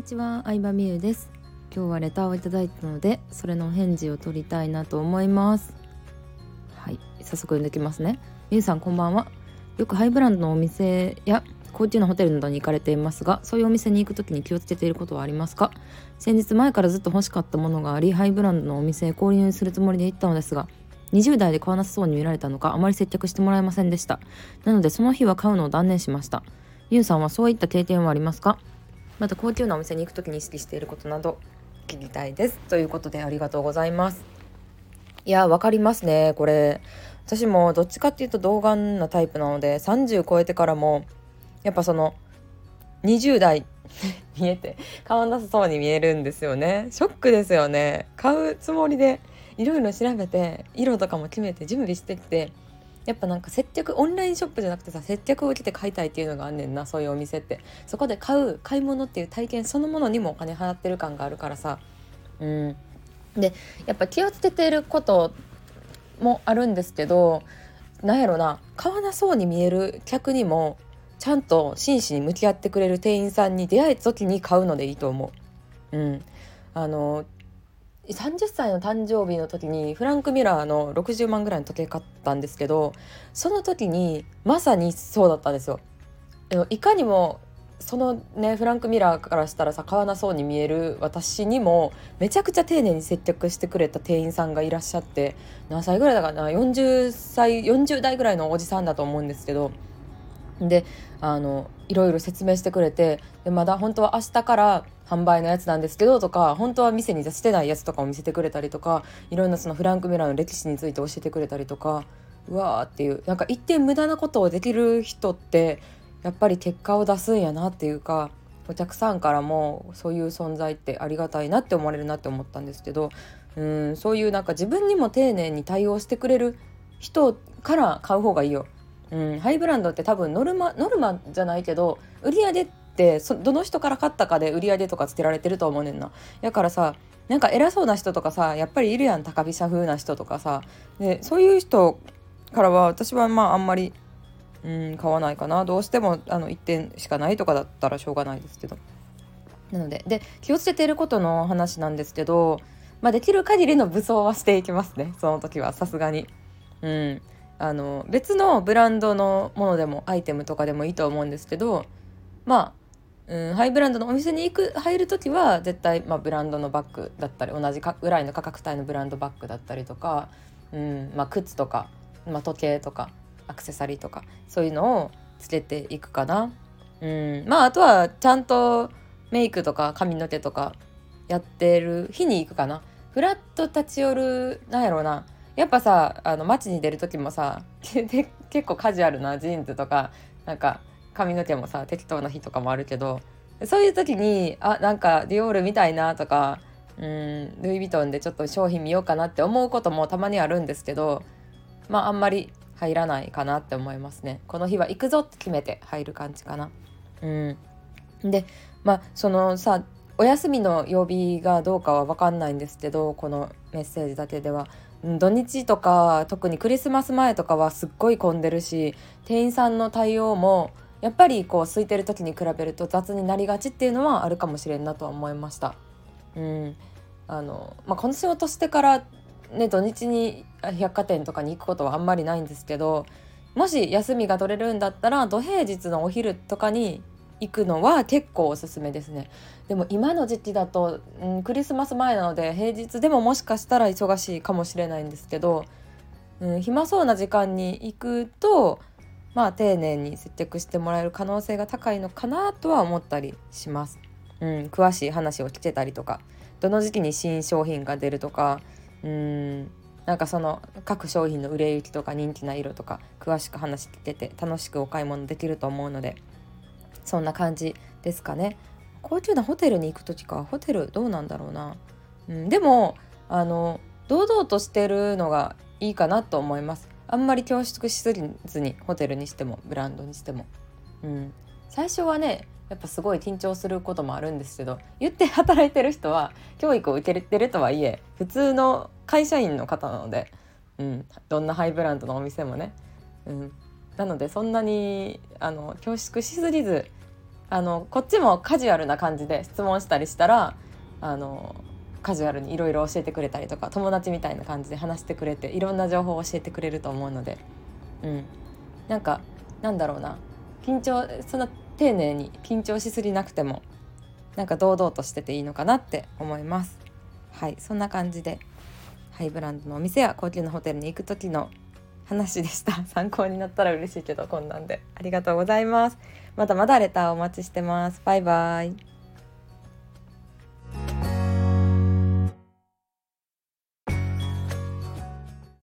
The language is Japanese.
にちは、相葉美優です。今日はレターをいただいたのでそれの返事を取りたいなと思います。はい早速読んできますね。みゆさんこんばんは。よくハイブランドのお店や高級なホテルなどに行かれていますがそういうお店に行く時に気をつけていることはありますか？先日前からずっと欲しかったものがありハイブランドのお店へ購入するつもりで行ったのですが20代で買わなさそうに見られたのかあまり接客してもらえませんでした。なのでその日は買うのを断念しました。ゆうさんはそういった経験はありますか？また高級なお店に行く時に意識していることなど聞きたいです。ということでありがとうございます。いやわかりますね。これ私もどっちかっていうと童顔なタイプなので30超えてからもやっぱその20代 見えて買わなさそうに見えるんですよね。ショックですよね。買うつもりでいろいろ調べて色とかも決めて準備してきてやっぱなんか接客オンラインショップじゃなくてさ接客を受けて買いたいっていうのがあんねんなそういうお店って。そこで買う買い物っていう体験そのものにもお金払ってる感があるからさ。うん。でやっぱ気をつけてることもあるんですけどなんやろな買わなそうに見える客にもちゃんと真摯に向き合ってくれる店員さんに出会えた時に買うのでいいと思う。うん、あの30歳の誕生日の時にフランク・ミラーの60万ぐらいの時計買ったんですけどその時にまさにそうだったんですよ。いかにもそのねフランク・ミラーからしたらさ買わなそうに見える私にもめちゃくちゃ丁寧に接客してくれた店員さんがいらっしゃって何歳ぐらいだかな？40歳40代ぐらいのおじさんだと思うんですけどであのいろいろ説明してくれてでまだ本当は明日から販売のやつなんですけどとか本当は店に出してないやつとかを見せてくれたりとかいろんなそのフランク・ミラーの歴史について教えてくれたりとかうわーっていうなんか一点無駄なことをできる人ってやっぱり結果を出すんやなっていうかお客さんからもそういう存在ってありがたいなって思われるなって思ったんですけどうんそういうなんか自分にも丁寧に対応してくれる人から買う方がいいよ。うん、ハイブランドって多分ノルマノルマじゃないけど売り上げってそどの人から買ったかで売り上げとかつけられてると思うねんな。だからさなんか偉そうな人とかさやっぱりいるやん高飛車風な人とかさでそういう人からは私はまああんまりうん買わないかなどうしてもあの1点しかないとかだったらしょうがないですけどなのでで気をつけていることの話なんですけど、まあ、できる限りの武装はしていきますねその時はさすがに。うんあの別のブランドのものでもアイテムとかでもいいと思うんですけどまあ、うん、ハイブランドのお店に行く入る時は絶対、まあ、ブランドのバッグだったり同じぐらいの価格帯のブランドバッグだったりとか、うんまあ、靴とか、まあ、時計とかアクセサリーとかそういうのをつけていくかな。うん、まああとはちゃんとメイクとか髪の毛とかやってる日に行くかな。フラット立ち寄るなんやろうなやっぱさあの街に出る時もさ 結構カジュアルなジーンズとかなんか髪の毛もさ適当な日とかもあるけどそういう時にあなんかディオールみたいなとかうんルイ・ヴィトンでちょっと商品見ようかなって思うこともたまにあるんですけどまああんまり入らないかなって思いますね。この日は行くぞって決めて入る感じかな。うん。でまあそのさお休みの曜日がどうかは分かんないんですけどこのメッセージだけでは土日とか特にクリスマス前とかはすっごい混んでるし店員さんの対応もやっぱりこう空いてる時に比べると雑になりがちっていうのはあるかもしれんなとは思いました。うんあのまあ、この仕事してからね土日に百貨店とかに行くことはあんまりないんですけどもし休みが取れるんだったら土平日のお昼とかに行くのは結構おすすめですねでも今の時期だと、うん、クリスマス前なので平日でももしかしたら忙しいかもしれないんですけど、うん、暇そうな時間に行くとまあ丁寧に接客してもらえる可能性が高いのかなとは思ったりします。うん、詳しい話を聞けたりとかどの時期に新商品が出るとかうんなんかその各商品の売れ行きとか人気な色とか詳しく話聞けて楽しくお買い物できると思うのでそんな感じですかね。高級なホテルに行く時か。ホテルどうなんだろうな、うん、でもあの堂々としてるのがいいかなと思います。あんまり恐縮しすぎずにホテルにしてもブランドにしても、うん、最初はねやっぱすごい緊張することもあるんですけど言って働いてる人は教育を受けてるとはいえ普通の会社員の方なので、うん、どんなハイブランドのお店もね、うん、なのでそんなにあの恐縮しすぎずあのこっちもカジュアルな感じで質問したりしたらあのカジュアルにいろいろ教えてくれたりとか友達みたいな感じで話してくれていろんな情報を教えてくれると思うので、うん、なんかなんだろうな。緊張そんな丁寧に緊張しすぎなくてもなんか堂々としてていいのかなって思います。はいそんな感じでハイブランドのお店や高級なホテルに行く時の話でした。参考になったら嬉しいけどこんなんで。ありがとうございます。まだまだレターお待ちしてます。バイバイ。